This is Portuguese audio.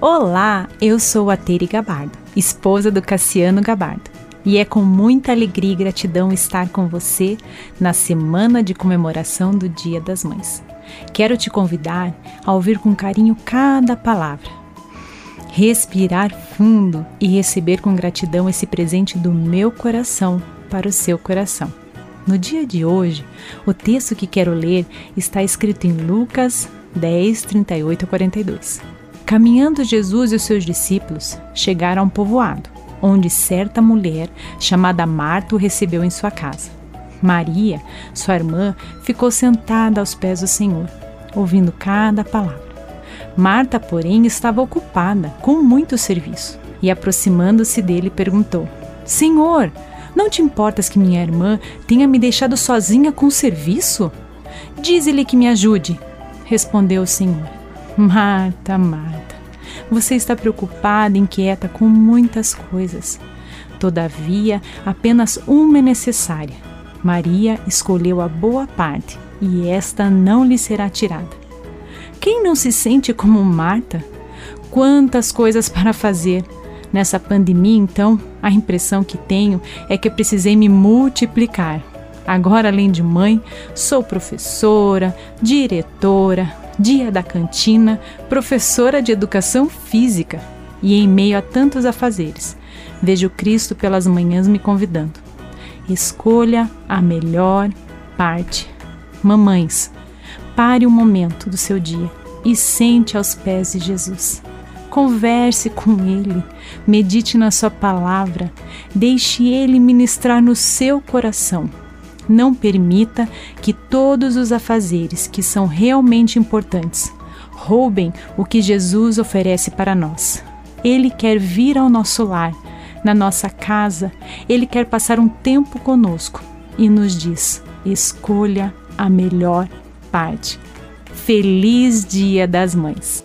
Olá, eu sou a Tere Gabardo, esposa do Cassiano Gabardo. E é com muita alegria e gratidão estar com você na semana de comemoração do Dia das Mães. Quero te convidar a ouvir com carinho cada palavra, respirar fundo e receber com gratidão esse presente do meu coração para o seu coração. No dia de hoje, o texto que quero ler está escrito em Lucas 10, 38 a 42. Caminhando Jesus e os seus discípulos chegaram a um povoado, onde certa mulher chamada Marta o recebeu em sua casa. Maria, sua irmã, ficou sentada aos pés do Senhor, ouvindo cada palavra. Marta, porém, estava ocupada com muito serviço e, aproximando-se dele, perguntou: Senhor, não te importas que minha irmã tenha me deixado sozinha com o serviço? Dize-lhe que me ajude, respondeu o Senhor. Marta, Marta, você está preocupada, inquieta com muitas coisas. Todavia, apenas uma é necessária. Maria escolheu a boa parte e esta não lhe será tirada. Quem não se sente como Marta? Quantas coisas para fazer! Nessa pandemia, então, a impressão que tenho é que precisei me multiplicar. Agora, além de mãe, sou professora, diretora, dia da cantina, professora de educação física e em meio a tantos afazeres, vejo Cristo pelas manhãs me convidando. Escolha a melhor parte. Mamães, pare um momento do seu dia e sente aos pés de Jesus. Converse com Ele, medite na Sua palavra, deixe Ele ministrar no seu coração não permita que todos os afazeres que são realmente importantes roubem o que Jesus oferece para nós. Ele quer vir ao nosso lar, na nossa casa, ele quer passar um tempo conosco e nos diz: escolha a melhor parte. Feliz Dia das Mães!